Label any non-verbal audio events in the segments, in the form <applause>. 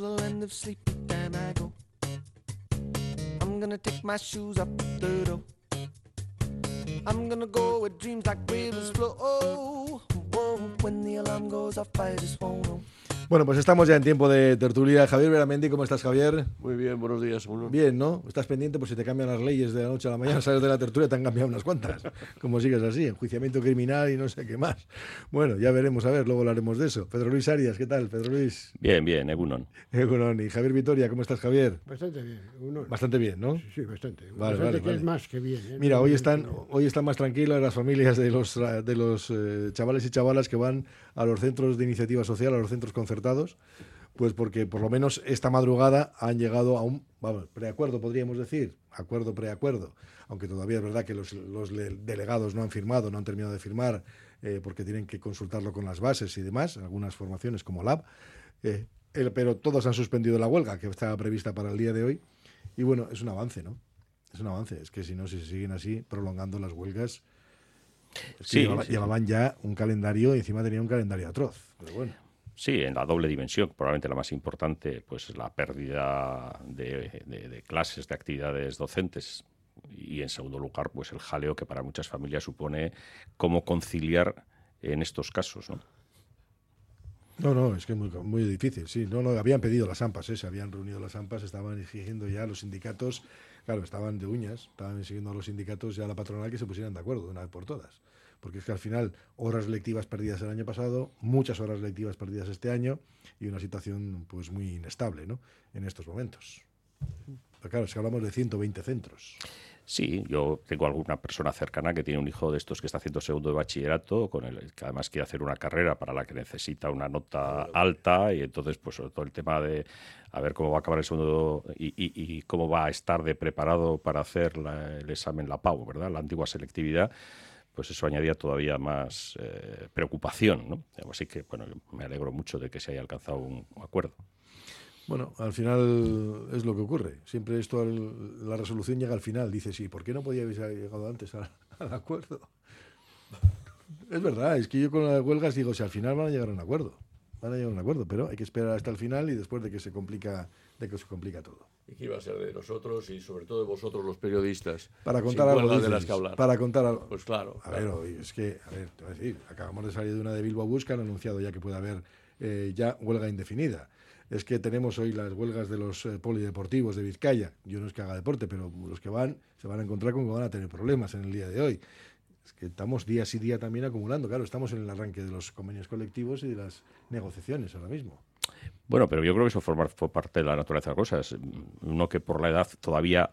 the land of sleep, and I go. I'm gonna take my shoes up the door. I'm gonna go where dreams like rivers flow. Oh, when the alarm goes off, I just won't know. Bueno, pues estamos ya en tiempo de tertulia. Javier Veramendi, ¿cómo estás, Javier? Muy bien, buenos días. Uno. Bien, ¿no? Estás pendiente por si te cambian las leyes de la noche a la mañana, <laughs> sales de la tertulia, te han cambiado unas cuantas. Como sigues así, enjuiciamiento criminal y no sé qué más. Bueno, ya veremos, a ver, luego hablaremos de eso. Pedro Luis Arias, ¿qué tal, Pedro Luis? Bien, bien, Egunon. Egunon. Y Javier Vitoria, ¿cómo estás, Javier? Bastante bien. Uno. Bastante bien, ¿no? Sí, sí, bastante. Vale, bastante vale, que vale. es más que bien. ¿eh? Mira, No, hoy están, no. hoy están más tranquilas las familias de los, de los eh, chavales y chavalas que van a los centros de iniciativa social, a los centros concertados, pues porque por lo menos esta madrugada han llegado a un preacuerdo, podríamos decir, acuerdo, preacuerdo, aunque todavía es verdad que los, los le- delegados no han firmado, no han terminado de firmar, eh, porque tienen que consultarlo con las bases y demás, algunas formaciones como LAB, eh, pero todos han suspendido la huelga que estaba prevista para el día de hoy, y bueno, es un avance, ¿no? Es un avance, es que si no, si se siguen así, prolongando las huelgas, es que Sí, llevaba- sí, llevaban ya un calendario y encima tenía un calendario atroz. Pero bueno, Sí, en la doble dimensión, probablemente la más importante, pues la pérdida de, de- de clases, de actividades docentes. Y en segundo lugar, pues el jaleo que para muchas familias supone cómo conciliar en estos casos, ¿no? No, no, es que es muy, muy difícil, sí. No, no, habían pedido las AMPAs, ¿eh? se habían reunido las AMPAs, estaban exigiendo ya los sindicatos, claro, estaban de uñas, estaban exigiendo a los sindicatos ya a la patronal que se pusieran de acuerdo de una vez por todas. Porque es que al final, horas lectivas perdidas el año pasado, muchas horas lectivas perdidas este año y una situación pues muy inestable, ¿no? En estos momentos. Claro, es que hablamos de 120 centros. Sí, yo tengo alguna persona cercana que tiene un hijo de estos que está haciendo segundo de bachillerato, con el que además quiere hacer una carrera para la que necesita una nota alta y entonces pues sobre todo el tema de a ver cómo va a acabar el segundo y, y- y cómo va a estar de preparado para hacer la- el examen la PAU, ¿verdad? La antigua selectividad. Pues eso añadía todavía más eh, preocupación, ¿no? Así que, bueno, me alegro mucho de que se haya alcanzado un acuerdo. Bueno, al final es lo que ocurre. Siempre esto, al- la resolución llega al final. Dice, sí, ¿por qué no podía haber llegado antes al, <laughs> al acuerdo? Es verdad, es que yo con las huelgas digo, si al final van a llegar a un acuerdo. Van a llegar a un acuerdo, pero hay que esperar hasta el final y después de que se complica, de que se complica todo. ¿Y qué iba a ser de nosotros y sobre todo de vosotros los periodistas? Para contar algo de las que hablar. Para contar algo. Pues claro. A claro. es que, a ver, te voy a decir, acabamos de salir de una de Bilbao Bus que han anunciado ya que puede haber eh, ya huelga indefinida. Es que tenemos hoy las huelgas de los eh, polideportivos de Vizcaya. Yo no es que haga deporte, pero los que van se van a encontrar con que van a tener problemas en el día de hoy. Es que estamos día sí día también acumulando. Claro, estamos en el arranque de los convenios colectivos y de las negociaciones ahora mismo. Bueno, pero yo creo que eso forma, fue parte de la naturaleza de las cosas. Uno que por la edad todavía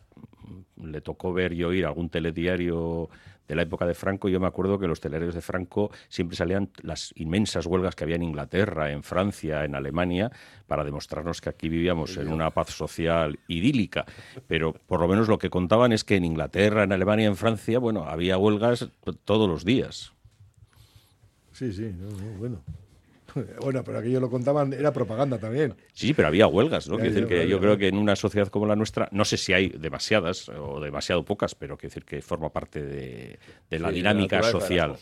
le tocó ver y oír algún telediario de la época de Franco, yo me acuerdo que los telediarios de Franco siempre salían las inmensas huelgas que había en Inglaterra, en Francia, en Alemania, para demostrarnos que aquí vivíamos en una paz social idílica. Pero por lo menos lo que contaban es que en Inglaterra, en Alemania, en Francia, bueno, había huelgas todos los días. Sí, sí, no, bueno. <laughs> Bueno, pero aquello lo contaban, era propaganda también. Sí, pero había huelgas, ¿no? Quiero decir que yo creo que en una sociedad como la nuestra, no sé si hay demasiadas o demasiado pocas, pero quiero decir que forma parte de, de la Sí, dinámica de social.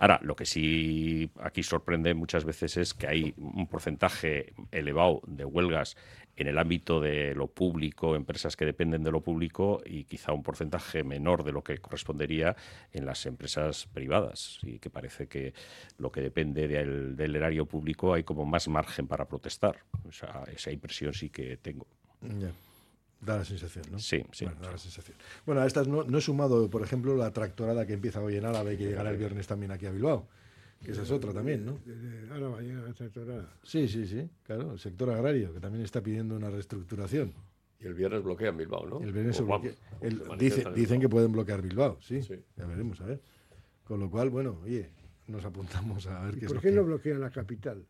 Ahora, lo que sí aquí sorprende muchas veces es que hay un porcentaje elevado de huelgas en el ámbito de lo público, empresas que dependen de lo público, y quizá un porcentaje menor de lo que correspondería en las empresas privadas. Y que parece que lo que depende del, erario público hay como más margen para protestar. O sea, esa impresión sí que tengo. Da la sensación, ¿no? Sí, sí, Bueno, da la sensación. Bueno, a estas no, no he sumado, por ejemplo, la tractorada que empieza hoy en Álava y que llegará el viernes también aquí a Bilbao. Que esa es otra también, ¿no? Ahora mañana a tractorada. Sí, sí, sí, claro. El sector agrario, que también está pidiendo una reestructuración. Y el viernes bloquean Bilbao, ¿no? El viernes O se vamos, bloquea- el- dice- dicen que pueden bloquear Bilbao, sí. Sí. Ya veremos, a ver. Con lo cual, bueno, oye, nos apuntamos a ver qué ¿Y es por qué no bloquean la capital?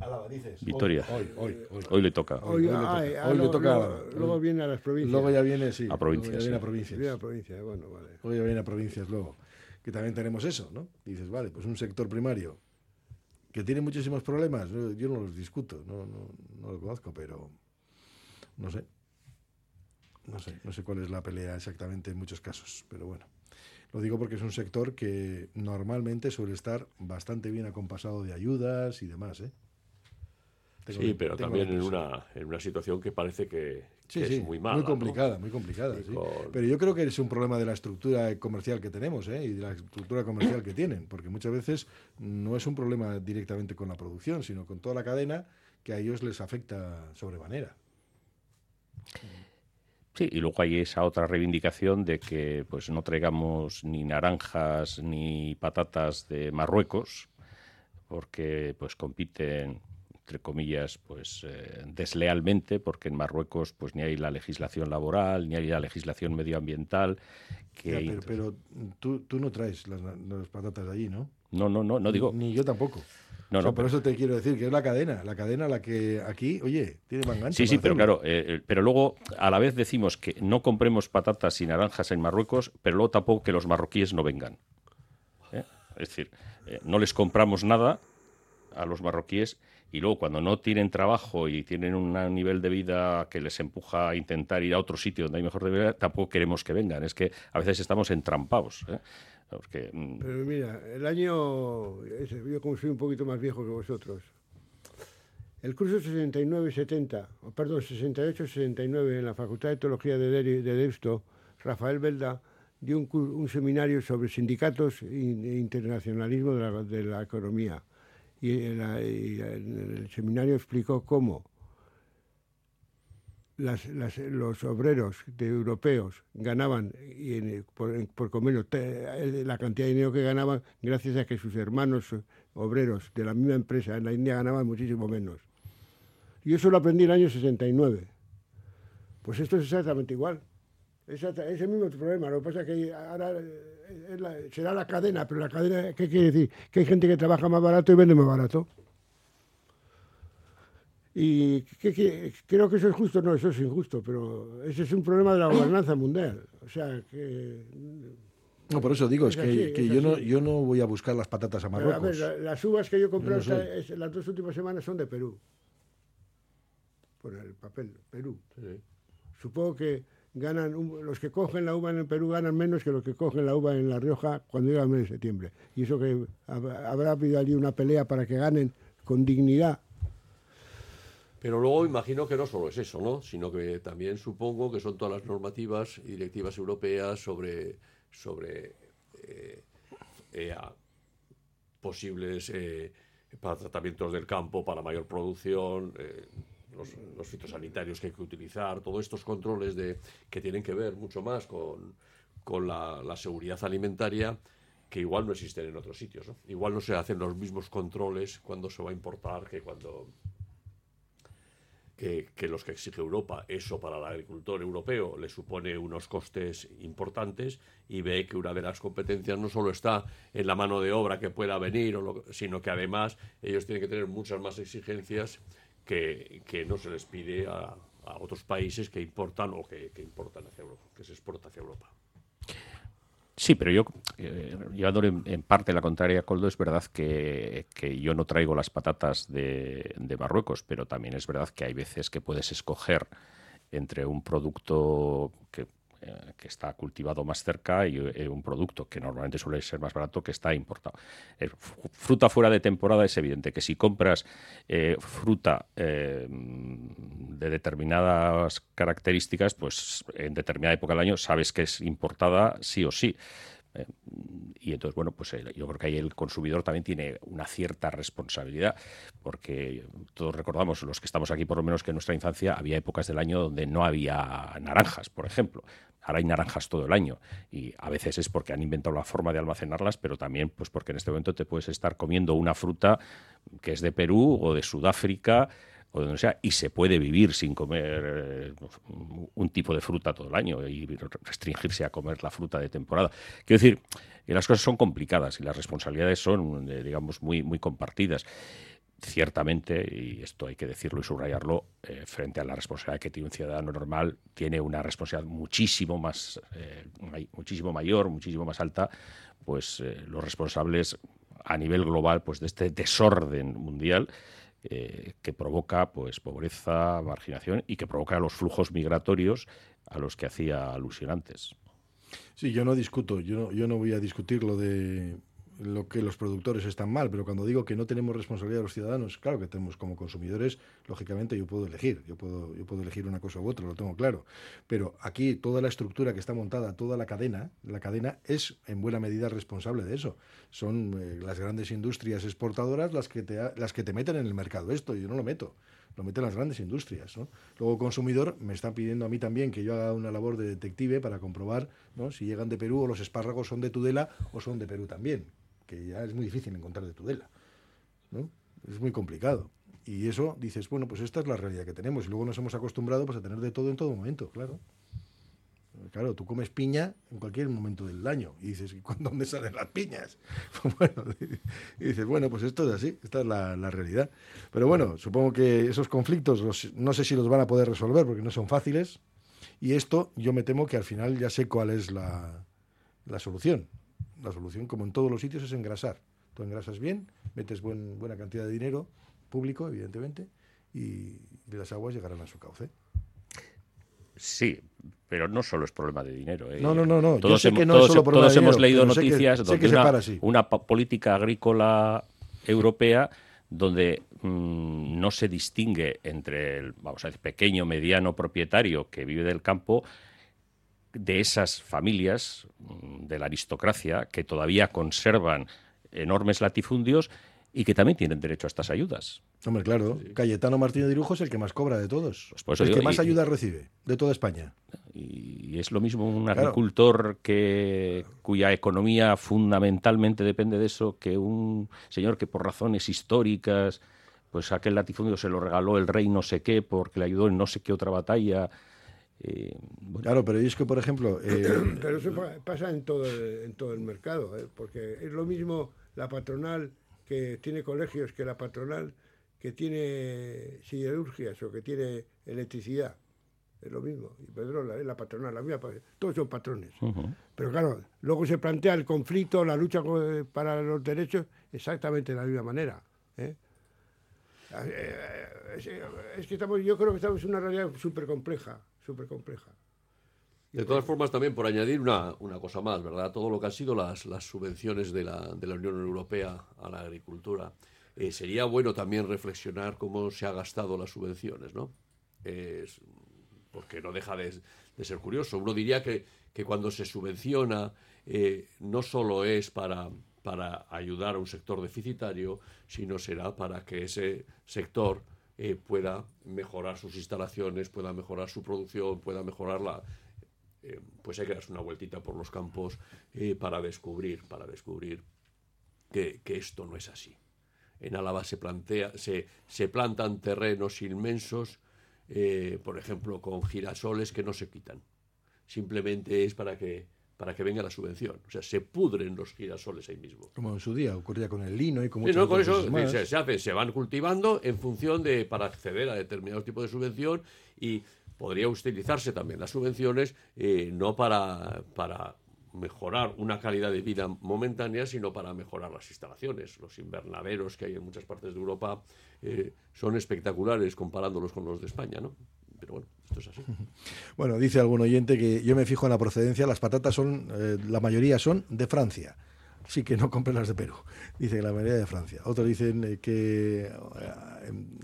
Álava, dices. Victoria. Hoy, hoy, hoy. Hoy le toca. Hoy- Hoy, le toca. ay, ah, Hoy le luego- toca a luego, viene a las provincias. Luego ya viene, sí. A provincias, luego ya viene a provincias. Viene a provincias, bueno, vale. Luego ya viene a provincias luego. Que también tenemos eso, ¿no? Dices, vale, pues un sector primario que tiene muchísimos problemas. Yo yo no los discuto, no, no, no lo conozco, pero no sé. No sé, no sé cuál es la pelea exactamente en muchos casos, pero bueno. Lo digo porque es un sector que normalmente suele estar bastante bien acompasado de ayudas y demás, ¿eh? Tengo- Sí, pero también en una, en una situación que parece que, Sí, que sí, es muy mala. ¿no? complicada, muy complicada. Y sí. con- Pero yo creo que es un problema de la estructura comercial que tenemos ¿eh? y de la estructura comercial que tienen, porque muchas veces no es un problema directamente con la producción, sino con toda la cadena que a ellos les afecta sobremanera. Sí, y luego hay esa otra reivindicación de que pues no traigamos ni naranjas ni patatas de Marruecos, porque pues compiten entre comillas pues eh, deslealmente porque en Marruecos pues ni hay la legislación laboral ni hay la legislación medioambiental que Ya, pero pero tú, tú no traes las, las patatas de allí, ¿no? no no no no digo Ni yo tampoco. no O sea, no por eso te quiero decir que es la cadena, la cadena la que aquí, oye, tiene mangancha. Sí, sí, pero hacerlo. claro, eh, eh, pero luego a la vez decimos que no compremos patatas y naranjas en Marruecos, pero luego tampoco que los marroquíes no vengan. ¿eh? Es decir, eh, no les compramos nada a los marroquíes y luego cuando no tienen trabajo y tienen un nivel de vida que les empuja a intentar ir a otro sitio donde hay mejor de vida, tampoco queremos que vengan. Es que a veces estamos entrampados. ¿eh? Porque, mm, Pero mira, el año, yo como soy un poquito más viejo que vosotros, el curso 69-70, o perdón, 68-69 en la Facultad de Teología de, de Deusto, Rafael Belda dio un, un seminario sobre sindicatos e internacionalismo de la, de la economía. Y, la- y en el seminario explicó cómo los obreros de europeos ganaban y en- por, por eh, la cantidad de dinero que ganaban gracias a que sus hermanos eh, obreros de la misma empresa en la India ganaban muchísimo menos. Y eso lo aprendí en el año 69. Pues esto es exactamente igual. Exacta- es el mismo problema. Lo que pasa es que ahora eh, es la- será la cadena, pero la cadena, ¿qué quiere decir? Que hay gente que trabaja más barato y vende más barato. Y ¿qué- qué- creo que eso es justo, no, eso es injusto, pero ese es un problema de la gobernanza mundial. O sea, que... No, por eso digo, es, Es que, así, que es yo, no, yo no voy a buscar las patatas a Pero, a Marruecos. ver, la- las uvas que yo compré Yo no es- las dos últimas semanas son de Perú. Por el papel, Perú. Sí. Supongo que ganan los que cogen la uva en el Perú ganan menos que los que cogen la uva en La Rioja cuando llega el mes de septiembre. Y eso que hab- habrá habido allí una pelea para que ganen con dignidad. Pero luego imagino que no solo es eso, ¿no? Sino que también supongo que son todas las normativas y directivas europeas sobre, sobre eh, eh, posibles eh, para tratamientos del campo, para mayor producción, los, los fitosanitarios que hay que utilizar, todos estos controles de, que tienen que ver mucho más con, con la, seguridad alimentaria que igual no existen en otros sitios. Igual no se hacen los mismos controles cuando se va a importar que cuando que, los que exige Europa. Eso para el agricultor europeo le supone unos costes importantes y ve que una de las competencias no solo está en la mano de obra que pueda venir, sino que además ellos tienen que tener muchas más exigencias que, no se les pide a, otros países que importan o que, importan hacia Europa, que se exporta hacia Europa. Sí, pero yo, eh, llevándole en, en parte la contraria a Coldo, es verdad que, que yo no traigo las patatas de, de Marruecos, pero también es verdad que hay veces que puedes escoger entre un producto que, eh, que está cultivado más cerca y eh, un producto que normalmente suele ser más barato que está importado. Eh, fr- fruta fuera de temporada es evidente que si compras fruta de determinadas características, pues en determinada época del año sabes que es importada sí o sí. Eh, y entonces, bueno, pues eh, yo creo que ahí el consumidor también tiene una cierta responsabilidad, porque todos recordamos, los que estamos aquí por lo menos que en nuestra infancia había épocas del año donde no había naranjas, por ejemplo. Ahora hay naranjas todo el año y a veces es porque han inventado la forma de almacenarlas, pero también pues porque en este momento te puedes estar comiendo una fruta que es de Perú o de Sudáfrica o de donde sea, y se puede vivir sin comer eh, un tipo de fruta todo el año y restringirse a comer la fruta de temporada. Quiero decir, que las cosas son complicadas y las responsabilidades son, eh, digamos, muy, compartidas. Ciertamente, y esto hay que decirlo y subrayarlo, eh, frente a la responsabilidad que tiene un ciudadano normal, tiene una responsabilidad muchísimo más, muchísimo mayor, muchísimo más alta, pues los responsables a nivel global pues de este desorden mundial eh, que provoca pues pobreza, marginación y que provoca los flujos migratorios a los que hacía alusión antes. Sí, yo no discuto, yo no, yo no voy a discutir lo de lo que los productores están mal, pero cuando digo que no tenemos responsabilidad de los ciudadanos, claro que tenemos como consumidores, lógicamente yo puedo elegir, yo puedo, yo puedo elegir una cosa u otra, lo tengo claro. Pero aquí toda la estructura que está montada, toda la cadena, la cadena es en buena medida responsable de eso. Son eh, las grandes industrias exportadoras las que, te, las que te meten en el mercado esto, yo no lo meto lo meten las grandes industrias. ¿no? Luego consumidor me está pidiendo a mí también que yo haga una labor de detective para comprobar ¿no? si llegan de Perú o los espárragos son de Tudela o son de Perú también, que ya es muy difícil encontrar de Tudela. ¿no? Es muy complicado. Y eso dices, bueno, pues esta es la realidad que tenemos. Y luego nos hemos acostumbrado pues, a tener de todo en todo momento, claro. Claro, tú comes piña en cualquier momento del año y dices, ¿y cuándo, salen las piñas? <laughs> bueno, y dices, bueno, pues esto es así, esta es la, realidad. Pero bueno, supongo que esos conflictos no sé si los van a poder resolver porque no son fáciles y esto yo me temo que al final ya sé cuál es la, la solución. La solución, como en todos los sitios, es engrasar. Tú engrasas bien, metes buen, buena cantidad de dinero público, evidentemente, y las aguas llegarán a su cauce. Sí, pero no solo es problema de dinero. ¿eh? No, no, no, no. Todos, hemos, todos, hemos leído noticias donde una, política agrícola europea donde mm, no se distingue entre el vamos a decir, pequeño, mediano propietario que vive del campo de esas familias mm, de la aristocracia que todavía conservan enormes latifundios y que también tienen derecho a estas ayudas. Hombre, claro. Cayetano Martínez de Irujo es el que más cobra de todos. Pues el que más ayudas recibe de toda España. Y es lo mismo un agricultor que cuya economía fundamentalmente depende de eso que un señor que por razones históricas pues aquel latifundio se lo regaló el rey no sé qué porque le ayudó en no sé qué otra batalla. Eh, claro, pero es que, por ejemplo... <clears throat> Eh, pero eso pasa en todo, en todo el mercado, ¿eh? porque es lo mismo la patronal que tiene colegios que la patronal que tiene siderurgias o que tiene electricidad. Es lo mismo. Y Pedrola es la patronal, la mía, todos son patrones. Pero claro, luego se plantea el conflicto, la lucha para los derechos, exactamente de la misma manera. ¿eh? Eh, es que estamos, yo creo que estamos en una realidad súper compleja, súper compleja. De todas formas, también por añadir una, una, cosa más, ¿verdad? Todo lo que han sido las, las subvenciones de la, de la Unión Europea a la agricultura. Eh, sería bueno también reflexionar cómo se ha gastado las subvenciones, ¿no? porque no deja de, ser curioso. Uno diría que, que cuando se subvenciona eh, no solo es para, para ayudar a un sector deficitario, sino será para que ese sector eh, pueda mejorar sus instalaciones, pueda mejorar su producción, pueda mejorar la, pues hay que darse una vueltita por los campos para descubrir, para descubrir que, que, esto no es así en Álava se, plantea, se, se plantan terrenos inmensos, eh, por ejemplo, con girasoles que no se quitan. Simplemente es para que, para que venga la subvención. O sea, se pudren los girasoles ahí mismo. Como en su día ocurría con el lino y como no, con eso se, se, se van cultivando en función de para acceder a determinados tipos de subvención y podría utilizarse también las subvenciones eh, no para, para mejorar una calidad de vida momentánea, sino para mejorar las instalaciones. Los invernaderos que hay en muchas partes de Europa eh, son espectaculares comparándolos con los de España, ¿no? Pero bueno, <laughs> Bueno, dice algún oyente que yo me fijo en la procedencia, las patatas son, eh, la mayoría son de Francia. Sí que no compren las de Perú, dice la mayoría de Francia. Otros dicen eh, que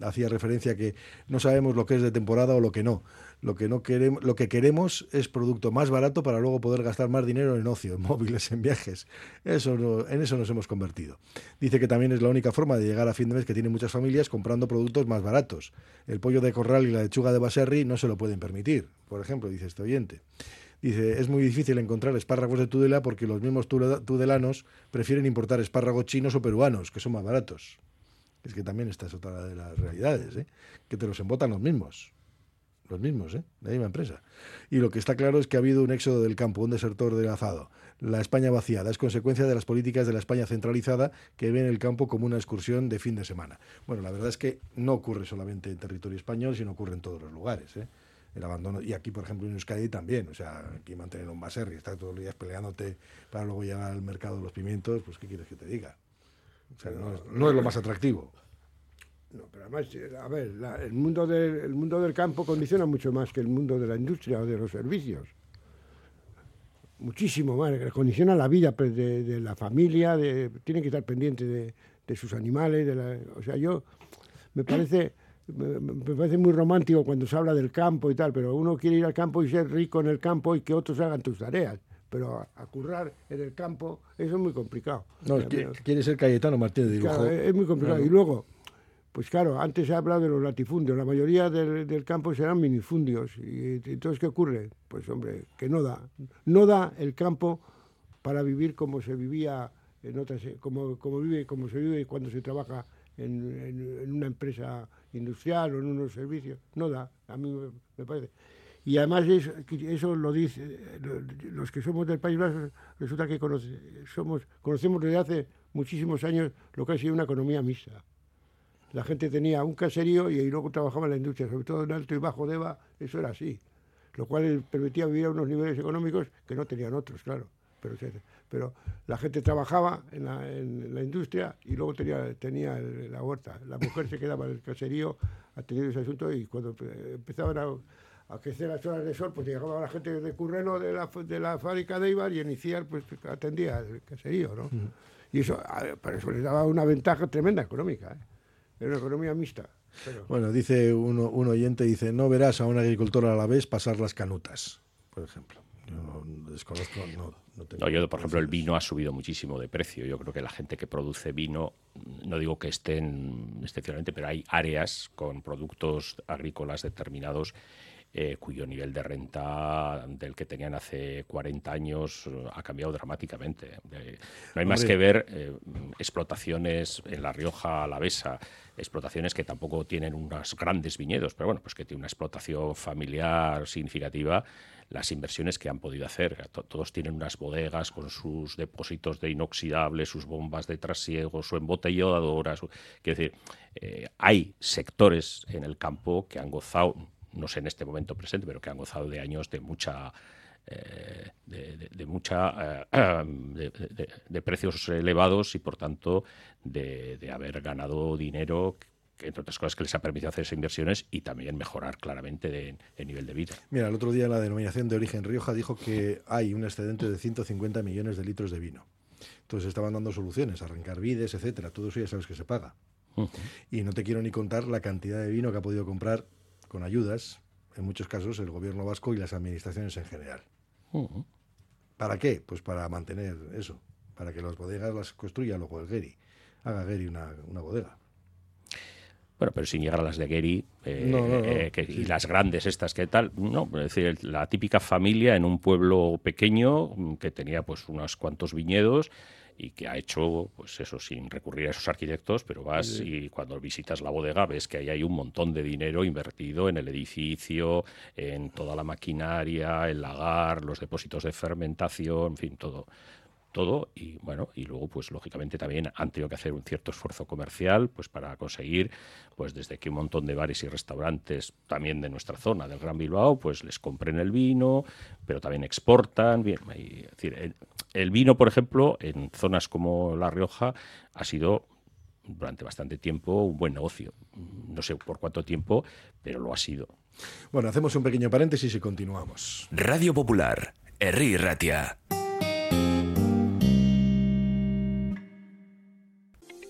hacía referencia a que no sabemos lo que es de temporada o lo que no. Lo que, no queremos, lo que queremos es producto más barato para luego poder gastar más dinero en ocio, en <laughs> móviles, en viajes. Eso en eso nos hemos convertido. Dice que también es la única forma de llegar a fin de mes que tienen muchas familias comprando productos más baratos. El pollo de corral y la lechuga de baserri no se lo pueden permitir, por ejemplo, dice este oyente. Dice, es muy difícil encontrar espárragos de Tudela porque los mismos tudelanos prefieren importar espárragos chinos o peruanos, que son más baratos. Es que también esta es otra de las realidades, ¿eh? que te los embotan los mismos los mismos, ¿eh? la misma empresa. Y lo que está claro es que ha habido un éxodo del campo, un desertor del azado. La España vaciada es consecuencia de las políticas de la España centralizada que ven el campo como una excursión de fin de semana. Bueno, la verdad es que no ocurre solamente en territorio español, sino ocurre en todos los lugares. ¿eh? El abandono, y aquí, por ejemplo, en Euskadi también. O sea, aquí mantener un baser y estar todos los días peleándote para luego llegar al mercado de los pimientos, pues ¿qué quieres que te diga? O sea, no es lo más atractivo. No, pero además, eh, a ver, el, mundo del, mundo del campo condiciona mucho más que el mundo de la industria o de los servicios. muchísimo más, condiciona la vida pues, de, de la familia, de, tienen que estar pendientes de, de sus animales, de la, o sea, yo me parece me, parece muy romántico cuando se habla del campo y tal, pero uno quiere ir al campo y ser rico en el campo y que otros hagan tus tareas. Pero a, currar en el campo, eso es muy complicado. No, es que- quiere ser Cayetano Martínez de dibujo. Claro, es muy complicado. Claro. Y luego, pues claro, antes se ha hablado de los latifundios. La mayoría del, del campo serán minifundios. Y entonces, ¿qué ocurre? Pues hombre, que no da. No da el campo para vivir como se vivía en otras, como, como vive, como se vive cuando se trabaja en, en- en una empresa industrial o en unos servicios. No da, a mí me, parece. Y además es- eso lo dice, lo- los que somos del País Vasco, resulta que conoce- somos, conocemos desde hace muchísimos años lo que ha sido una economía mixta. La gente tenía un caserío y luego trabajaba en la industria, sobre todo en Alto y Bajo Deva, eso era así. Lo cual permitía vivir a unos niveles económicos que no tenían otros, claro. Pero, pero la gente trabajaba en la, en la industria y luego tenía, tenía el- la huerta. La mujer se quedaba en el caserío atendiendo ese asunto y cuando empe- empezaban a, a crecer las horas de sol, pues llegaba la gente de Curreno de la, de la fábrica de Ibar y inicial pues atendía el caserío, ¿no? Y eso, para eso les daba una ventaja tremenda económica, ¿eh? Era una economía mixta. Pero, Bueno, dice uno, un oyente, dice, no verás a un agricultor a la vez pasar las canutas, por ejemplo. Yo no desconozco, no, no tengo No, yo, por ejemplo, el vino ha subido muchísimo de precio. Yo creo que la gente que produce vino, no digo que estén excepcionalmente, pero hay áreas con productos agrícolas determinados eh, cuyo nivel de renta del que tenían hace 40 años eh, ha cambiado dramáticamente. Eh, no hay más que ver eh, explotaciones en La Rioja Alavesa, explotaciones que tampoco tienen unos grandes viñedos, pero bueno, pues que tiene una explotación familiar significativa, las inversiones que han podido hacer. To- Todos tienen unas bodegas con sus depósitos de inoxidable, sus bombas de trasiego, su embotelladora. Su... Quiero decir, eh, hay sectores en el campo que han gozado, no sé en este momento presente, pero que han gozado de años de mucha eh, de, de- de mucha eh, <clears throat> de, precios elevados y por tanto de, haber ganado dinero que, entre otras cosas que les ha permitido hacer esas inversiones y también mejorar claramente el nivel de vida. Mira, el otro día la denominación de origen Rioja dijo que hay un excedente de 150 millones de litros de vino. Entonces estaban dando soluciones, arrancar vides, etcétera. Todo eso ya sabes que se paga. Y no te quiero ni contar la cantidad de vino que ha podido comprar con ayudas, en muchos casos, el gobierno vasco y las administraciones en general. ¿Para qué? Pues para mantener eso, para que las bodegas las construya luego el Geri. Haga Geri una, una bodega. Bueno, pero sin llegar a las de Gary eh, No, no, no. eh, que- y las grandes estas que tal, no, es decir, la típica familia en un pueblo pequeño mm, que tenía pues unos cuantos viñedos y que ha hecho pues eso sin recurrir a esos arquitectos, pero vas y cuando visitas la bodega ves que ahí hay un montón de dinero invertido en el edificio, en toda la maquinaria, el lagar, los depósitos de fermentación, en fin, todo todo y bueno y luego pues lógicamente también han tenido que hacer un cierto esfuerzo comercial pues para conseguir pues desde que un montón de bares y restaurantes también de nuestra zona del Gran Bilbao pues les compren el vino pero también exportan bien y, es decir, el, el vino por ejemplo en zonas como La Rioja ha sido durante bastante tiempo un buen negocio no sé por cuánto tiempo pero lo ha sido Bueno, hacemos un pequeño paréntesis y continuamos. Radio Popular, Herri Ratia.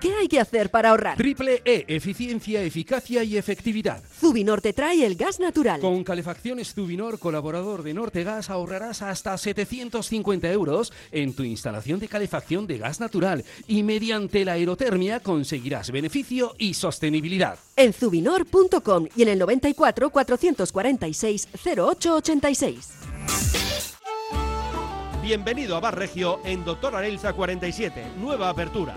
¿Qué hay que hacer para ahorrar? Triple E, eficiencia, eficacia y efectividad. Zubinor te trae el gas natural. Con calefacciones Zubinor, colaborador de Nortegas, ahorrarás hasta 750 euros en tu instalación de calefacción de gas natural y mediante la aerotermia conseguirás beneficio y sostenibilidad. En zubinor.com y en el 94 446 0886. Bienvenido a Bar Regio en Doctor Arelza 47, nueva apertura.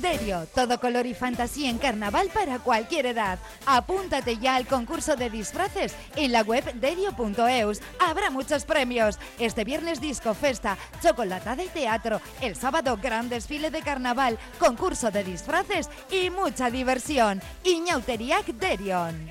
Derio, todo color y fantasía en carnaval para cualquier edad. Apúntate ya al concurso de disfraces en la web derio.eus. Habrá muchos premios. Este viernes disco festa, chocolatada y teatro. El sábado gran desfile de carnaval, concurso de disfraces y mucha diversión. Iñauteriac Derion.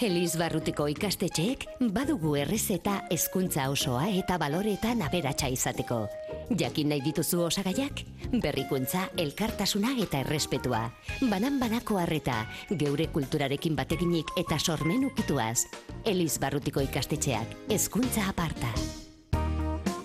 Elis barrutiko ikastetxeek badugu errezeta hezkuntza osoa eta baloretan aberatsa izateko. Jakin nahi dituzu osagaiak? Berrikuntza, elkartasuna eta errespetua. Banan banako harreta, geure kulturarekin bateginik eta sormen ukituaz. Elis barrutiko ikastetxeak, hezkuntza aparta.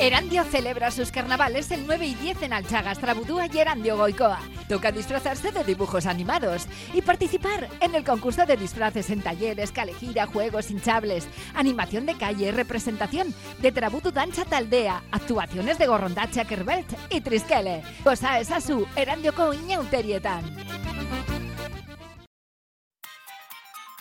Erandio celebra sus carnavales el 9 y 10 en Alchagas, Trabudúa y Erandio Goicoa. Toca disfrazarse de dibujos animados y participar en el concurso de disfraces en talleres, calejira, juegos hinchables, animación de calle, representación de Trabudu Dancha Taldea, actuaciones de Gorrondacha Kerbelt y Trisquele. Cosa es a su Erandio Coiñauterietan.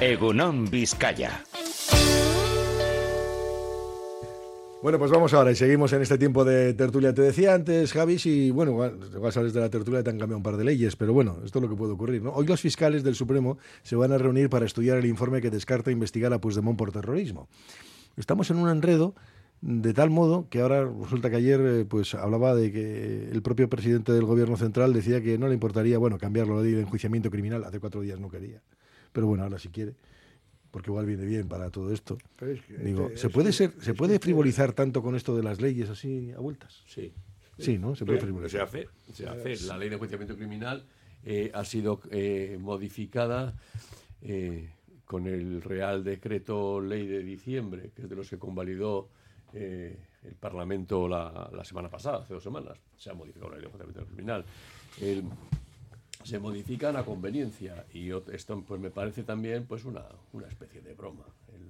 Egunon Vizcaya. Bueno, pues vamos ahora y seguimos en este tiempo de tertulia. Te decía antes, Javi, si, bueno, igual, sales de la tertulia y te han cambiado un par de leyes, pero bueno, esto es lo que puede ocurrir. Hoy los fiscales del Supremo se van a reunir para estudiar el informe que descarta investigar a Puigdemont por terrorismo. Estamos en un enredo de tal modo que ahora resulta que ayer eh, pues hablaba de que el propio presidente del gobierno central decía que no le importaría, bueno, cambiar la ley de enjuiciamiento criminal, hace cuatro días no quería, pero bueno, ahora si quiere porque igual viene bien para todo esto. Es que Digo, este- ¿se es puede que- ser, se puede que- frivolizar tanto con esto de las leyes así a vueltas? Sí. Sí, ¿no? Se puede Se frivolizar. hace, se hace. La ley de enjuiciamiento criminal eh, ha sido eh, modificada eh, con el Real Decreto Ley de diciembre, que es de los que convalidó eh, el Parlamento la, la semana pasada, hace dos semanas. Se ha modificado la ley de enjuiciamiento criminal. El- se modifican a conveniencia y esto pues me parece también pues una, una especie de broma.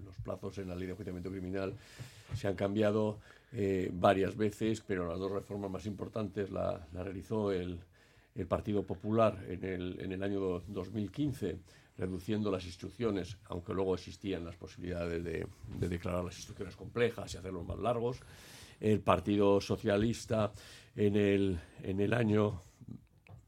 Los plazos en la ley de enjuiciamiento criminal se han cambiado eh, varias veces, pero las dos reformas más importantes la, la realizó el, el Partido Popular en el, en el año do- 2015, reduciendo las instrucciones, aunque luego existían las posibilidades de, de declarar las instrucciones complejas y hacerlos más largos. El Partido Socialista en el, en el año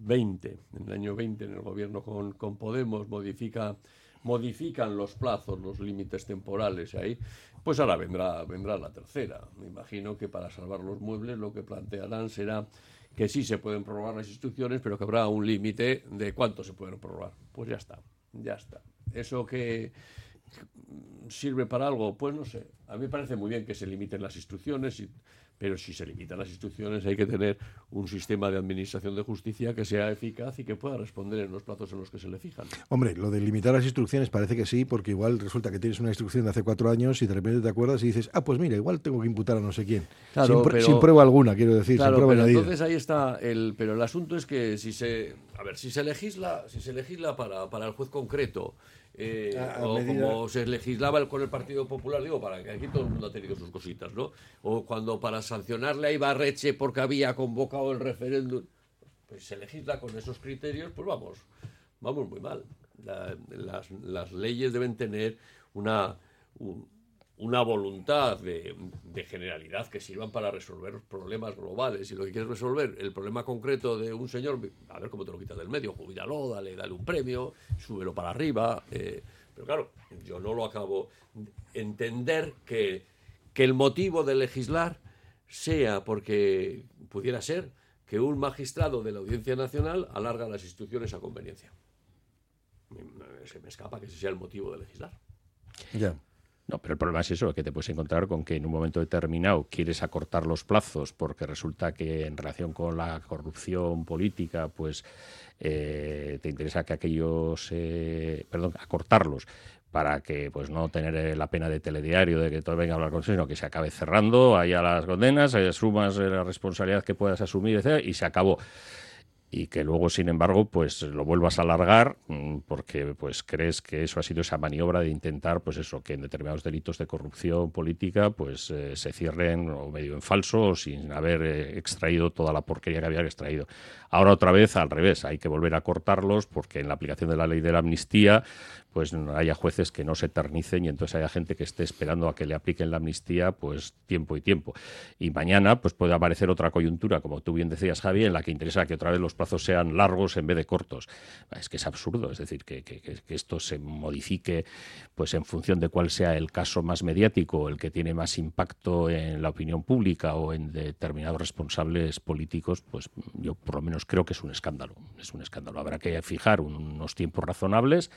20, en el año 20, en el gobierno con, con Podemos, modifica, modifican los plazos, los límites temporales ahí, pues ahora vendrá, vendrá la tercera. Me imagino que para salvar los muebles lo que plantearán será que sí se pueden prorrogar las instrucciones, pero que habrá un límite de cuánto se pueden prorrogar. Pues ya está, ya está. Eso que sirve para algo, pues no sé. A mí me parece muy bien que se limiten las instrucciones, pero si se limitan las instrucciones hay que tener un sistema de administración de justicia que sea eficaz y que pueda responder en los plazos en los que se le fijan. Hombre, lo de limitar las instrucciones parece que sí, porque igual resulta que tienes una instrucción de hace cuatro años y de repente te acuerdas y dices, ah, pues mira, igual tengo que imputar a no sé quién. Claro, sin, pr- pero- sin prueba alguna, quiero decir, Claro, sin prueba pero entonces ahí está el pero el asunto es que si se a ver si se legisla si se legisla para, para el juez concreto eh, A- a o medida- como se legislaba con el Partido Popular digo para que aquí todo el mundo ha tenido sus cositas no o cuando para sancionarle a Ibarreche porque había convocado el referéndum pues se legisla con esos criterios pues vamos vamos muy mal. La- las, las leyes deben tener una un- una voluntad de, generalidad que sirvan para resolver problemas globales. Y lo que quieres resolver, el problema concreto de un señor, a ver cómo te lo quitas del medio, jubílalo, dale, dale un premio, súbelo para arriba. eh, pero claro, yo no lo acabo de entender que, que el motivo de legislar sea porque pudiera ser que un magistrado de la Audiencia Nacional alarga las instrucciones a conveniencia. Se me escapa que ese sea el motivo de legislar. Ya. No, pero el problema es eso, que te puedes encontrar con que en un momento determinado quieres acortar los plazos porque resulta que en relación con la corrupción política, pues eh, te interesa que aquellos, eh, perdón, acortarlos para que pues no tener eh, la pena de telediario de que todo venga a hablar con sino que se acabe cerrando, haya las condenas, asumas eh, la responsabilidad que puedas asumir, etcétera, y se acabó y que luego, sin embargo, pues lo vuelvas a alargar mm, porque pues crees que eso ha sido esa maniobra de intentar, pues eso, que en determinados delitos de corrupción política, pues eh, se cierren o medio en falso o sin haber eh, extraído toda la porquería que había extraído. Ahora otra vez al revés, hay que volver a cortarlos porque en la aplicación de la ley de la amnistía, pues haya jueces que no se eternicen y entonces haya gente que esté esperando a que le apliquen la amnistía, pues tiempo y tiempo. Y mañana, pues puede aparecer otra coyuntura, como tú bien decías, Javi, en la que interesa que otra vez los plazos sean largos en vez de cortos. Es que es absurdo, es decir, que- que- que esto se modifique pues en función de cuál sea el caso más mediático, el que tiene más impacto en la opinión pública o en determinados responsables políticos, pues yo por lo menos creo que es un escándalo. Es un escándalo. Habrá que fijar unos tiempos razonables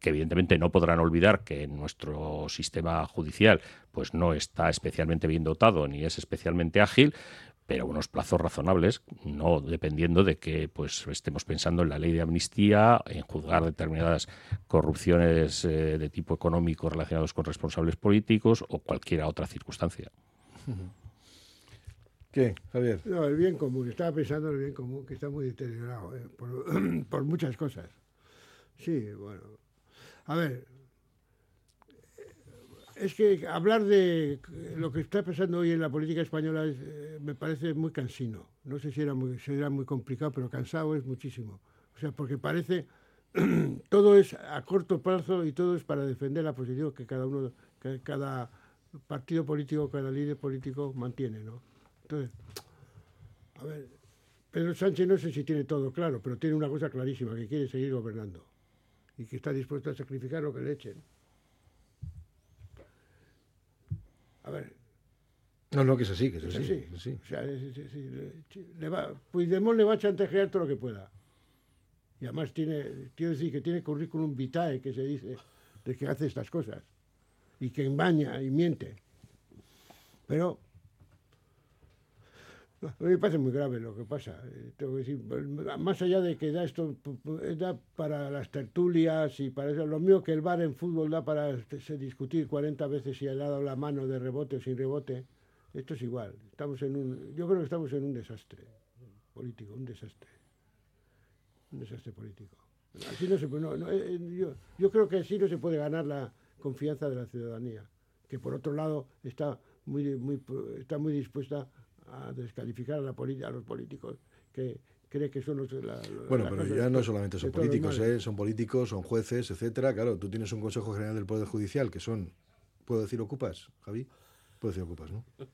que evidentemente no podrán olvidar que nuestro sistema judicial pues no está especialmente bien dotado ni es especialmente ágil, pero unos plazos razonables, no dependiendo de que pues estemos pensando en la ley de amnistía, en juzgar determinadas corrupciones eh, de tipo económico relacionados con responsables políticos o cualquier otra circunstancia. <laughs> ¿Qué, Javier? No, el bien común. Estaba pensando en el bien común, que está muy deteriorado eh, por, <clears throat> por muchas cosas. Sí, bueno. A ver, es que hablar de lo que está pasando hoy en la política española es, eh, me parece muy cansino. No sé si era muy, si muy complicado, pero cansado es muchísimo. O sea, porque parece <clears throat> todo es a corto plazo y todo es para defender la posición que cada uno, que cada partido político, cada líder político mantiene, ¿no? Entonces, a ver, Pedro Sánchez no sé si tiene todo claro, pero tiene una cosa clarísima, que quiere seguir gobernando y que está dispuesto a sacrificar lo que le echen. A ver, No, no, que es así, que es es así. así. es así. O sea, es- le- le va, Puigdemont le va a chantajear todo lo que pueda. Y además tiene, quiero decir que tiene currículum vitae, que se dice, de que hace estas cosas. Y que engaña y miente. Pero me parece muy grave lo que pasa. eh, Tengo que decir, más allá de que da esto da para las tertulias y para eso, lo mío que el bar en fútbol da para este, se discutir 40 veces si ha dado la mano de rebote o sin rebote. Esto es igual. Estamos en un, yo creo que estamos en un desastre político, un desastre. un desastre político. Así no se no, no, eh, yo, creo que así no se puede ganar la confianza de la ciudadanía, que por otro lado está muy, muy, está muy dispuesta descalificar a, la a los políticos, que cree que son los... la- Bueno, pero ya no solamente son políticos. ¿eh? son políticos, son jueces, etcétera. Claro, tú tienes un Consejo General del Poder Judicial que son, ¿puedo decir ocupas, Javi? Puedo decir ocupas, ¿no? <laughs>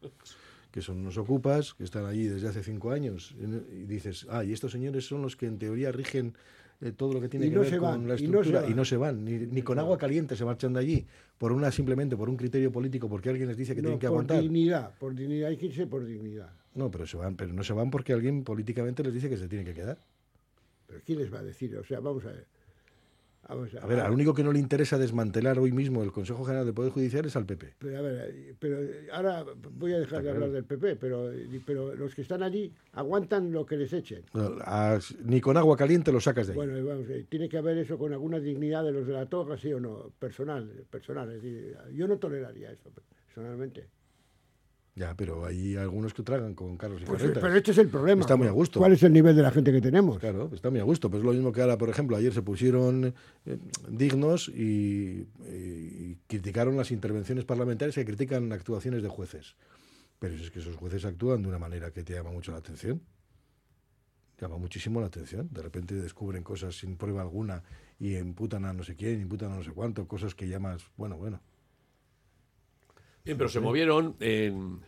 Que son unos ocupas que están allí desde hace cinco años y dices, ah, y estos señores son los que en teoría rigen eh, todo lo que tiene Y que no ver se con van, la y no se estructura y van. no se van, ni, ni con agua caliente se marchan de allí por una simplemente por un criterio político porque alguien les dice que tienen que por aguantar. dignidad, por dignidad, hay que irse por dignidad. No, pero se van, pero no se van porque alguien políticamente les dice que se tiene que quedar. Pero ¿quién les va a decir? O sea, vamos a ver. Vamos A ver, al único que no le interesa desmantelar hoy mismo el Consejo General del Poder Judicial es al PP. Pero, a ver, eh, pero ahora voy a dejar de claro. hablar del PP, pero, pero los que están allí aguantan lo que les echen. No, a- ni con agua caliente lo sacas de ahí. Bueno, y vamos, eh, tiene que haber eso con alguna dignidad de los de la toga, sí o no, personal, personal. Es decir, yo no toleraría eso, personalmente. Ya, pero hay algunos que tragan con carros y Pues, carretas. pero este es el problema. Está muy a gusto. ¿Cuál es el nivel de la gente que tenemos? Claro, está muy a gusto. Pues es lo mismo que ahora, por ejemplo, ayer se pusieron eh, dignos y, y criticaron las intervenciones parlamentarias que critican actuaciones de jueces. Pero es que esos jueces actúan de una manera que te llama mucho la atención. Llama muchísimo la atención. De repente descubren cosas sin prueba alguna y imputan a no sé quién, imputan a no sé cuánto, cosas que llamas, bueno, bueno. Bien, pero se movieron en,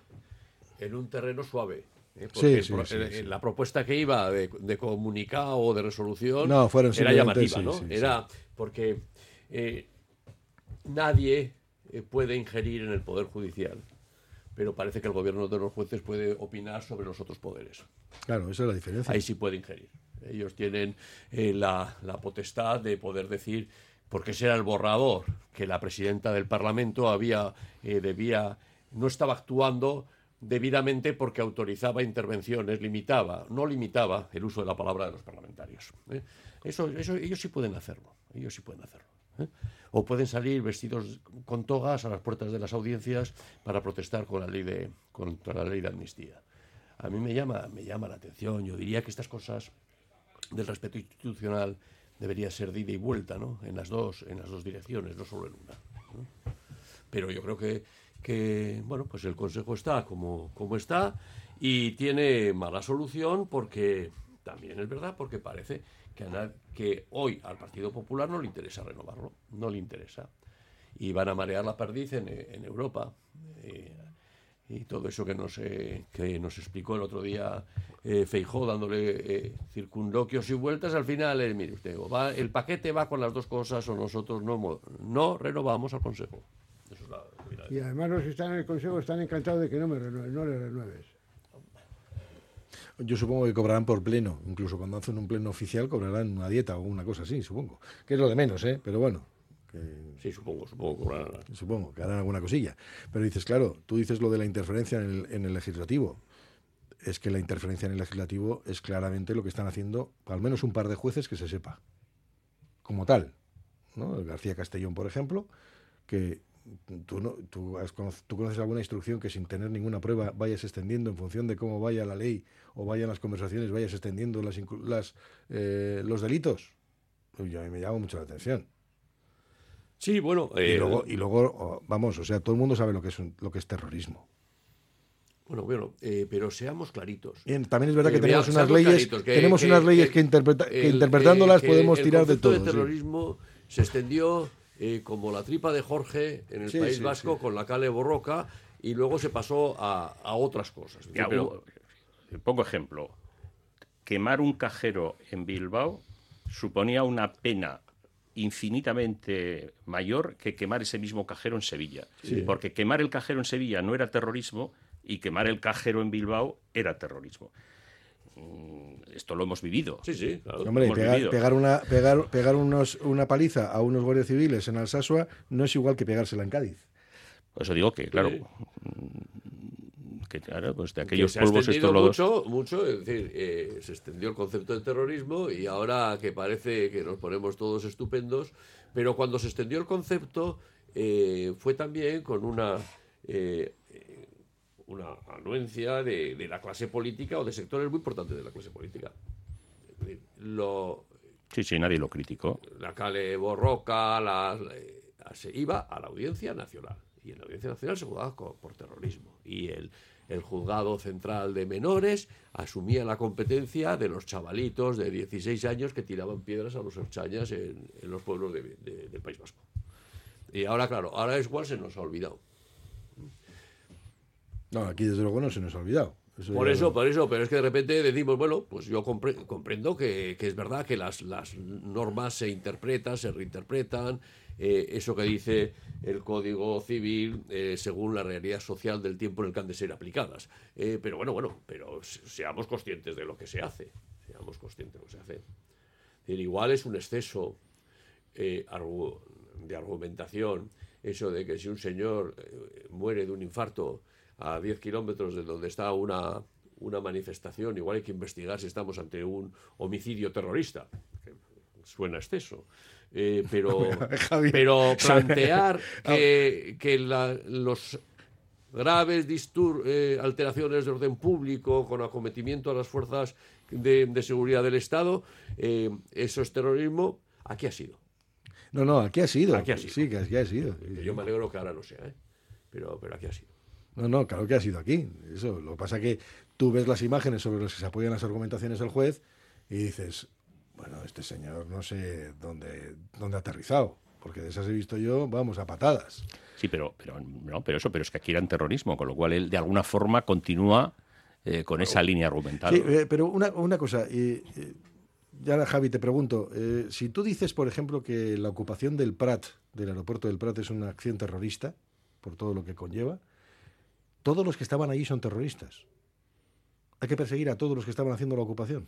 en un terreno suave. ¿eh? Sí, Porque sí, sí. La propuesta que iba de, de comunicado o de resolución No, fueron era llamativa, ¿no? era porque eh, nadie eh, puede ingerir en el Poder Judicial, pero parece que el gobierno de los jueces puede opinar sobre los otros poderes. Claro, esa es la diferencia. Ahí sí puede ingerir. Ellos tienen eh, la, la potestad de poder decir, porque ese era el borrador, que la presidenta del Parlamento había, eh, debía, no estaba actuando debidamente porque autorizaba intervenciones, limitaba, no limitaba el uso de la palabra de los parlamentarios. ¿eh? Eso, ellos sí pueden hacerlo, ellos sí pueden hacerlo. ¿eh? O pueden salir vestidos con togas a las puertas de las audiencias para protestar contra la ley de amnistía. A mí me llama, me llama la atención. Yo diría que estas cosas del respeto institucional debería ser de ida y vuelta, ¿no? En las dos, en las dos direcciones, no solo en una. Pero yo creo que, que, bueno, pues el Consejo está como, como está y tiene mala solución porque también es verdad, porque parece que, hoy al Partido Popular no le interesa renovarlo, no le interesa. Y van a marear la perdiz en, en Europa. eh, y todo eso que nos, eh, que nos explicó el otro día eh, Feijó dándole eh, circunloquios y vueltas, al final, eh, mire usted, va, el paquete va con las dos cosas o nosotros no, no renovamos al Consejo. Eso es la realidad. Y además los que están en el Consejo están encantados de que no, me renue- no le renueves. Yo supongo que cobrarán por pleno, incluso cuando hacen un pleno oficial cobrarán una dieta o una cosa así, supongo. Que es lo de menos, ¿eh? Pero bueno. Que- Sí, supongo, supongo que cobrarán. Supongo que harán alguna cosilla. Pero dices, claro, tú dices lo de la interferencia en el, en el legislativo. Es que la interferencia en el legislativo es claramente lo que están haciendo al menos un par de jueces que se sepa. Como tal. ¿no? El García Castellón, por ejemplo, que tú, no, tú, has tú conoces alguna instrucción que sin tener ninguna prueba vayas extendiendo en función de cómo vaya la ley o vayan las conversaciones, vayas extendiendo las, las, eh, los delitos. Uy, a mí me llama mucho la atención. Sí, bueno. y eh, luego, y luego oh, vamos, o sea, todo el mundo sabe lo que es, un- lo que es terrorismo. Bueno, bueno, eh, pero seamos claritos. Bien, también es verdad que Eh, tenemos vea- unas leyes, claritos, que- tenemos que- unas leyes que que, interpreta- que el- interpretándolas que podemos el tirar de concepto todo. de sí. terrorismo se extendió eh, como la tripa de Jorge en el Sí, País sí, Vasco con la Cale Borroca y luego se pasó a, a otras cosas. Ya, Pero- un- pongo ejemplo. Quemar un cajero en Bilbao suponía una pena infinitamente mayor que quemar ese mismo cajero en Sevilla. Sí. Porque quemar el cajero en Sevilla no era terrorismo y quemar el cajero en Bilbao era terrorismo. Mm, Esto lo hemos vivido. Sí, sí, claro. Hombre, Hemos pegar, vivido. pegar una, pegar, pegar unos, una paliza a unos guardias civiles en Alsasua no es igual que pegársela en Cádiz. Por eso digo que, claro, Sí. Que claro, pues de que aquellos se ha polvos extendido estos lodos. mucho, mucho, es decir, eh, se extendió el concepto de terrorismo y ahora que parece que nos ponemos todos estupendos, pero cuando se extendió el concepto eh, fue también con una eh, una anuencia de, de la clase política o de sectores muy importantes de la clase política. Lo, Sí, sí, nadie lo criticó. La Cale Borroca, la, la- se iba a la Audiencia Nacional. Y en la Audiencia Nacional se juzgaba co- por terrorismo. Y el, el juzgado central de menores asumía la competencia de los chavalitos de 16 años que tiraban piedras a los erchañas en, los pueblos de- de- del País Vasco. Y ahora, claro, ahora es igual se nos ha olvidado. No, aquí desde luego no se nos ha olvidado. Por eso, por eso, pero es que de repente decimos, bueno, pues yo compre- comprendo que, que es verdad que las, las normas se interpretan, se reinterpretan, eh, eso que dice el Código Civil eh, según la realidad social del tiempo en el que han de ser aplicadas. Eh, pero bueno, bueno, pero se- seamos conscientes de lo que se hace, seamos conscientes de lo que se hace. Es decir, igual es un exceso de argumentación eso de que si un señor muere de un infarto a 10 kilómetros de donde está una, una manifestación, igual hay que investigar si estamos ante un homicidio terrorista. que Suena exceso. Eh, pero, <laughs> pero <laughs> plantear que, que la- los graves eh, alteraciones de orden público con acometimiento a las fuerzas de, de seguridad del Estado, eh, eso es terrorismo, aquí ha sido. No, no, aquí ha sido. Aquí ha sido. Sí, que aquí ha sido. Que Yo me alegro que ahora no sea, ¿eh? pero, pero aquí ha sido. No, no, claro que ha sido aquí. Eso, lo que pasa es que tú ves las imágenes sobre las que se apoyan las argumentaciones del juez y dices, bueno, este señor no sé dónde, dónde ha aterrizado, porque de esas he visto yo, vamos, a patadas. Sí, pero, pero, no, pero eso, pero es que aquí eran terrorismo, con lo cual él de alguna forma continúa eh, con esa línea argumental. Sí, eh, pero una, una cosa, y, eh, ya Javi, te pregunto, eh, si tú dices, por ejemplo, que la ocupación del Prat, del aeropuerto del Prat, es una acción terrorista, por todo lo que conlleva, todos los que estaban allí son terroristas. Hay que perseguir a todos los que estaban haciendo la ocupación.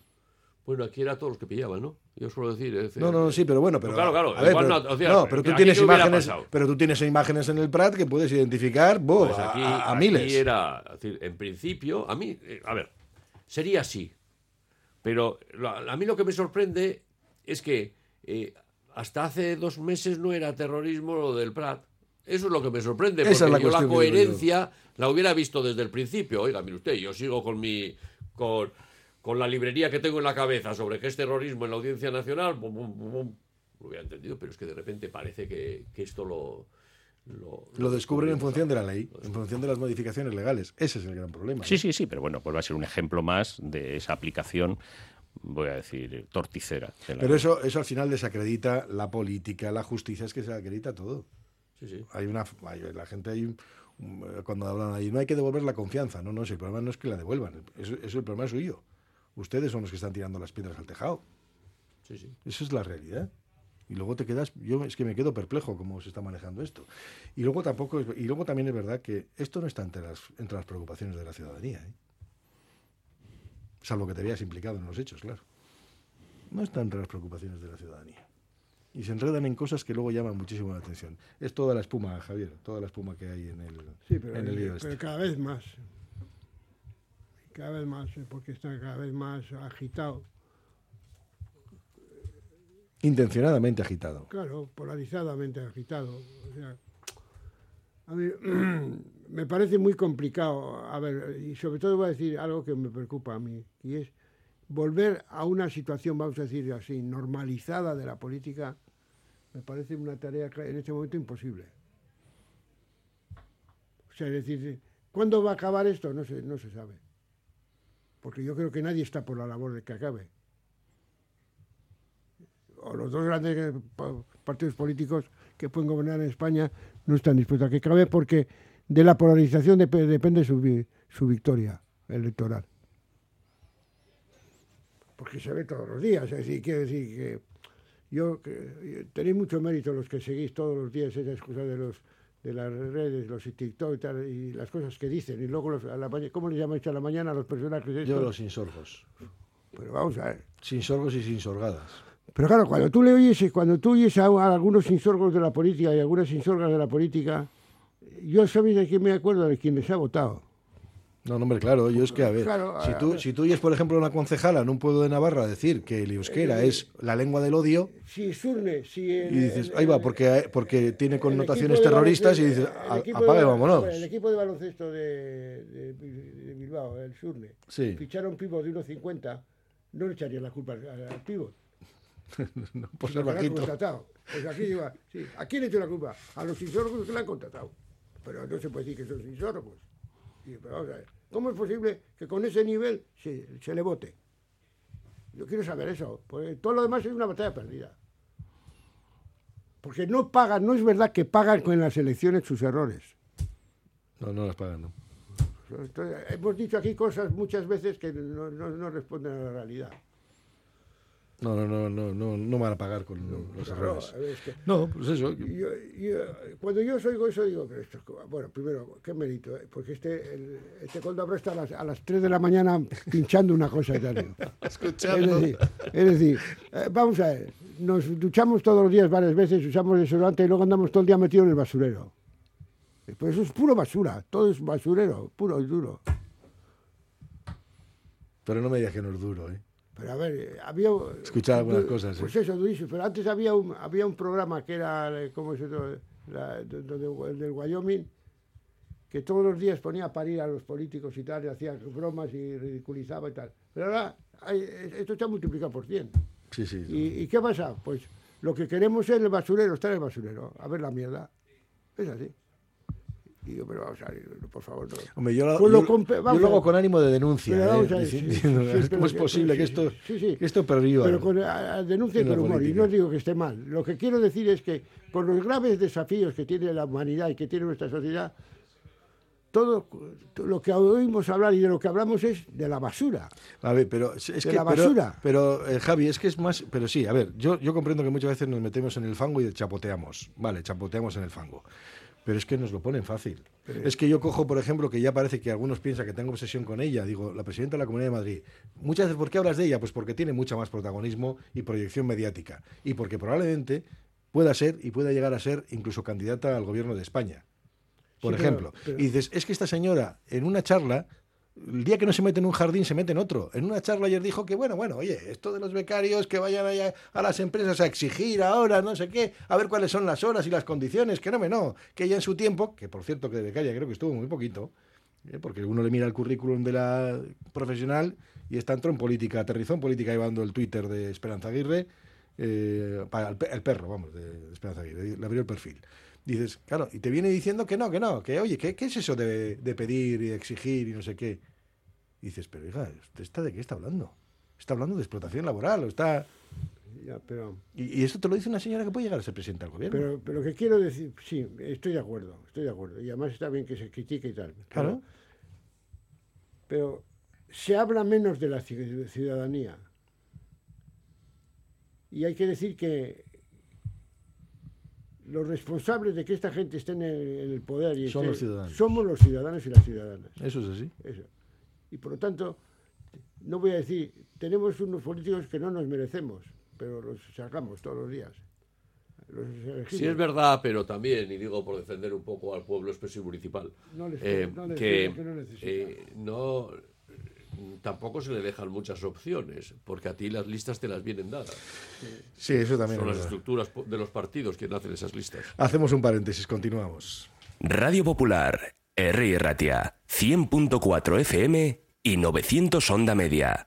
Bueno, aquí era todos los que pillaban, ¿no? Yo suelo decir. decir, No, no, sí, pero bueno, pero claro, claro. a ver, pero, no, o sea, no, pero tú tienes ¿qué hubiera imágenes, pero tú tienes imágenes en el Prat que puedes identificar, ¡buh! Pues a- aquí, a, a aquí miles. era, es decir, en principio, a mí, eh, a ver, sería así. Pero a mí lo que me sorprende es que eh, hasta hace dos meses no era terrorismo lo del Prat. Eso es lo que me sorprende, porque Esa es la yo la coherencia la hubiera visto desde el principio. Oiga, mire usted, yo sigo con mi con, con la librería que tengo en la cabeza sobre qué es terrorismo en la Audiencia Nacional. bum, bum, bum, bum. Lo hubiera entendido, pero es que de repente parece que, que esto lo, lo, Lo descubren en función de la ley, en función de las modificaciones legales. Ese es el gran problema. Sí, sí, sí, pero bueno, pues va a ser un ejemplo más de esa aplicación, voy a decir, torticera. de la Pero ley. eso, eso al final desacredita la política, la justicia, es que se acredita todo. Sí, sí. Hay una, hay- la gente hay, un- cuando hablan ahí, no hay que devolver la confianza. No, no, si el problema no es que la devuelvan, eso, eso el problema es suyo. Ustedes son los que están tirando las piedras al tejado. Sí, sí. Eso es la realidad. Y luego te quedas, yo es que me quedo perplejo cómo se está manejando esto. Y luego tampoco, es- y luego también es verdad que esto no está entre las, entre las preocupaciones de la ciudadanía, ¿eh? salvo que te veas implicado en los hechos, claro. No está entre las preocupaciones de la ciudadanía. Y se enredan en cosas que luego llaman muchísimo la atención. Es toda la espuma, Javier, toda la espuma que hay en el, Sí, pero, en el lío pero este. cada vez más. Cada vez más, eh, porque está cada vez más agitado. Intencionadamente agitado. Claro, polarizadamente agitado. O sea, a mí <clears throat> me parece muy complicado. A ver, y sobre todo voy a decir algo que me preocupa a mí, y es volver a una situación, vamos a decir así, normalizada de la política, me parece una tarea en este momento imposible. O sea, decir, ¿cuándo va a acabar esto? No se, no se sabe. Porque yo creo que nadie está por la labor de que acabe. O los dos grandes eh, pa- partidos políticos que pueden gobernar en España no están dispuestos a que acabe porque de la polarización dep- depende su, su victoria electoral. Porque se ve todos los días. Es decir, quiero decir que yo que- tenéis mucho mérito los que seguís todos los días esa excusa de los de las redes, los TikTok y tal, y las cosas que dicen, y luego los, a la mañana, ¿cómo le llamáis a la mañana a los personajes? Yo estos? los insorgos. Pero vamos a ver. Sin sorgos y sin sorgadas. Pero claro, cuando tú le oyes, cuando tú oyes a, a algunos insorgos de la política y algunas insorgas de la política, yo sabéis de quién me acuerdo, de quien les ha votado. No, no, hombre, claro, yo es que, a ver, Claro, si, a tú, ver. si tú oyes, por ejemplo, una concejala en un pueblo de Navarra decir que el euskera Eh, es la lengua del odio, Si Surne, si el, y dices, el- ahí va, porque, porque tiene connotaciones terroristas, y dices, el "A- equipo apaga y de- vámonos. El equipo de baloncesto de, de- de Bilbao, el Surne, Sí. ficharon pivot de 1.50, no le echarían la culpa al, pivot. <laughs> no por ser bajito. Pues aquí lleva, sí. ¿A quién le echo la culpa? A los sisólogos que le han contratado. Pero no se puede decir que son sisólogos. Y, pero vamos a ver, ¿cómo es posible que con ese nivel se, se le vote? Yo quiero saber eso, porque todo lo demás es una batalla perdida. Porque no pagan, no es verdad que pagan con las elecciones sus errores. No, no las pagan, no. Entonces, hemos dicho aquí cosas muchas veces que no, no- no responden a la realidad. No, no, no, no, no, no van a pagar con los errores. es que- No, pues eso. Yo- yo- cuando yo os oigo eso, digo, pero esto, es bueno, primero, qué mérito, eh, porque este, el, este Coldo está a las, a las 3 de la mañana pinchando una cosa tal. <laughs> Escuchando. Es decir, es decir, eh, vamos a ver, nos duchamos todos los días varias veces, usamos desodorante y luego andamos todo el día metidos en el basurero. Pues eso es puro basura, todo es basurero, puro y duro. Pero no me digas que no es duro, ¿eh? Pero a ver, eh, había... Escuchar algunas cosas, Pues ¿eh? eso, durísimo. Pero antes había un, había un programa que era, eh, ¿cómo se llama? La- de- de- el del Wyoming, que todos los días ponía a parir a los políticos y tal, y hacía bromas y ridiculizaba y tal. Pero ahora hay- esto ha multiplicado por 100. Sí, sí. ¿Y, y qué pasa? Pues lo que queremos es el basurero, estar en el basurero, a ver la mierda. Es así. Y yo, pero vamos a ver, por favor, no. Hombre, yo, lo- Pues lo yo- yo lo hago con ánimo de denuncia. Pero ¿eh? sí, diciendo, sí, ¿Cómo pero es posible sí, que sí, esto, sí, sí. que esto perviva? Pero con a- a denuncia y con humor. Y no digo que esté mal. Lo que quiero decir es que con los graves desafíos que tiene la humanidad y que tiene nuestra sociedad, todo lo que oímos hablar y de lo que hablamos es de la basura. A ver, pero es De que la pero- basura. Pero, eh, Javi, es que es más, pero sí, a ver, yo, yo comprendo que muchas veces nos metemos en el fango y chapoteamos, vale, chapoteamos en el fango. Pero es que nos lo ponen fácil. Es que yo cojo, por ejemplo, que ya parece que algunos piensan que tengo obsesión con ella. Digo, la presidenta de la Comunidad de Madrid. Muchas veces, ¿por qué hablas de ella? Pues porque tiene mucha más protagonismo y proyección mediática. Y porque probablemente pueda ser y pueda llegar a ser incluso candidata al gobierno de España. Por Sí, pero- ejemplo. pero- Y dices, es que esta señora, en una charla, el día que no se mete en un jardín, se mete en otro. En una charla ayer dijo que, bueno, bueno, oye, esto de los becarios que vayan allá a las empresas a exigir ahora, no sé qué, a ver cuáles son las horas y las condiciones, que no me no, que ella en su tiempo, que por cierto que de becaria creo que estuvo muy poquito, ¿eh? porque uno le mira el currículum de la profesional y está entró en política, aterrizó en política llevando el Twitter de Esperanza Aguirre, eh, para el, pe- el perro, vamos, de Esperanza Aguirre, le abrió el perfil. Dices, claro, y te viene diciendo que no, que no, que oye, ¿qué, qué es eso de, de pedir y de exigir y no sé qué? Y dices, pero hija, ¿usted está de qué está hablando? Está hablando de explotación laboral, o está... Ya, pero, Y, y esto te lo dice una señora que puede llegar a ser presidenta del gobierno. pero, pero que quiero decir, sí, estoy de acuerdo, estoy de acuerdo. Y además está bien que se critique y tal. Claro. Pero se habla menos de la ci- ciudadanía. Y hay que decir que los responsables de que esta gente esté en el, en el poder y Son esté- los ciudadanos. somos los ciudadanos y las ciudadanas. Eso es así. Eso. Y por lo tanto, no voy a decir, tenemos unos políticos que no nos merecemos, pero los sacamos todos los días. Los. Sí, es verdad, pero también, y digo por defender un poco al pueblo expreso y municipal, No les- eh, no les que digo que no eh, no, tampoco se le dejan muchas opciones, porque a ti las listas te las vienen dadas. Sí, eso también Son es las verdad. estructuras de los partidos quienes hacen esas listas. Hacemos un paréntesis, continuamos. Radio Popular, R. Ratia, 100.4 FM y 900 Onda Media.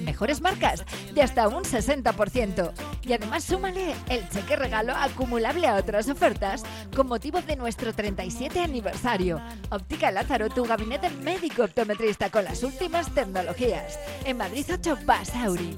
mejores marcas, de hasta un 60%. Y además súmale el cheque regalo acumulable a otras ofertas con motivo de nuestro 37 aniversario. Óptica Lázaro, tu gabinete médico optometrista con las últimas tecnologías. En Madrid 8 Basauri.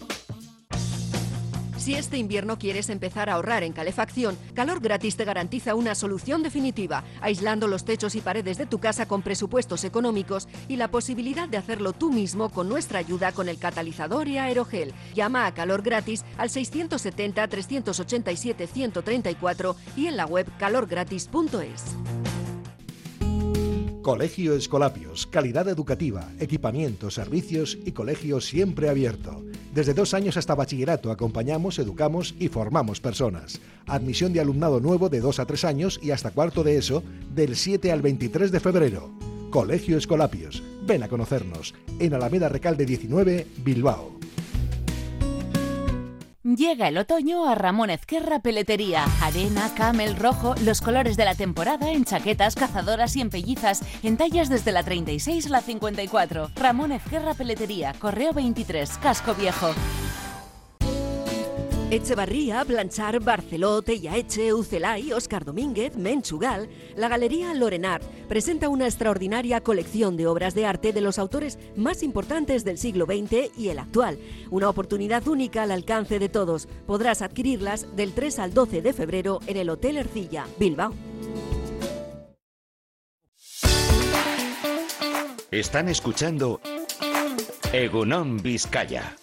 Si este invierno quieres empezar a ahorrar en calefacción, Calor Gratis te garantiza una solución definitiva, aislando los techos y paredes de tu casa con presupuestos económicos y la posibilidad de hacerlo tú mismo con nuestra ayuda con el catalizador y aerogel. Llama a Calor Gratis al 670-387-134 y en la web calorgratis.es. Colegio Escolapios, calidad educativa, equipamiento, servicios y colegio siempre abierto. Desde dos años hasta bachillerato acompañamos, educamos y formamos personas. Admisión de alumnado nuevo de dos a tres años y hasta cuarto de eso del 7 al 23 de febrero. Colegio Escolapios. Ven a conocernos en Alameda Recalde 19, Bilbao. Llega el otoño a Ramón Ezquerra Peletería. Arena, camel, rojo, los colores de la temporada en chaquetas, cazadoras y en pellizas, en tallas desde la 36 a la 54. Ramón Ezquerra Peletería, Correo 23, Casco Viejo. Echevarría, Blanchar, Barceló, Tellaeche, Ucelay, Óscar Domínguez, Menchugal, la Galería Lorenart presenta una extraordinaria colección de obras de arte de los autores más importantes del siglo XX y el actual. Una oportunidad única al alcance de todos. Podrás adquirirlas del 3 al 12 de febrero en el Hotel Ercilla, Bilbao. Están escuchando Egunon Vizcaya.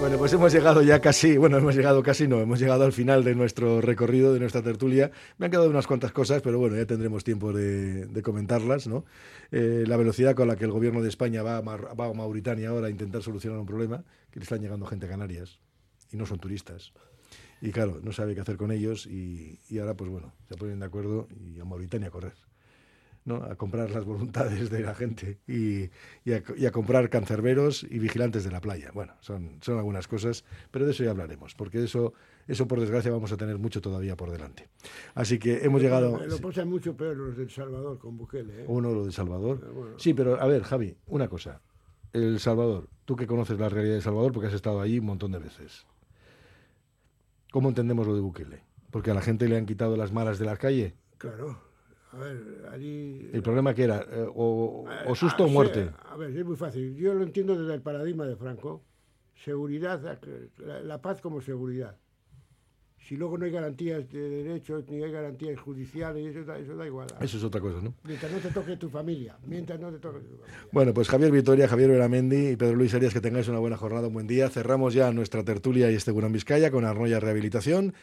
Bueno, pues hemos llegado ya casi, bueno, hemos llegado casi, no, hemos llegado al final de nuestro recorrido, de nuestra tertulia. Me han quedado unas cuantas cosas, pero bueno, ya tendremos tiempo de, comentarlas, ¿no? Eh, la velocidad con la que el gobierno de España va a, Mar, va a Mauritania ahora a intentar solucionar un problema, que le están llegando gente a Canarias y no son turistas. Y claro, no sabe qué hacer con ellos y, y ahora, pues bueno, se ponen de acuerdo y a Mauritania a correr. ¿No? a comprar las voluntades de la gente y, y, a, y, a, comprar cancerberos y vigilantes de la playa. Bueno, son, son algunas cosas, pero de eso ya hablaremos, porque eso, eso por desgracia vamos a tener mucho todavía por delante. Así que hemos llegado... Lo pasan mucho peor los del Salvador con Bukele. ¿eh? Uno, lo de Salvador. Bueno. Sí, pero a ver, Javi, una cosa. El Salvador, tú que conoces la realidad de Salvador porque has estado allí un montón de veces. ¿Cómo entendemos lo de Bukele? Porque a la gente le han quitado las malas de la calle. Claro. A ver, allí... ¿El problema que era? Eh, o, o, susto ah, o muerte? a ver, es muy fácil. Yo lo entiendo desde el paradigma de Franco. Seguridad, la, la, paz como seguridad. Si luego no hay garantías de derechos, ni hay garantías judiciales, eso, eso da igual. Eso es otra cosa, ¿no? Mientras no te toque tu familia. Mientras no te toque tu familia. Bueno, pues Javier Vitoria, Javier Veramendi y Pedro Luis Arias, que tengáis una buena jornada, un buen día. Cerramos ya nuestra tertulia y este Gurán Vizcaya con Arnoya Rehabilitación.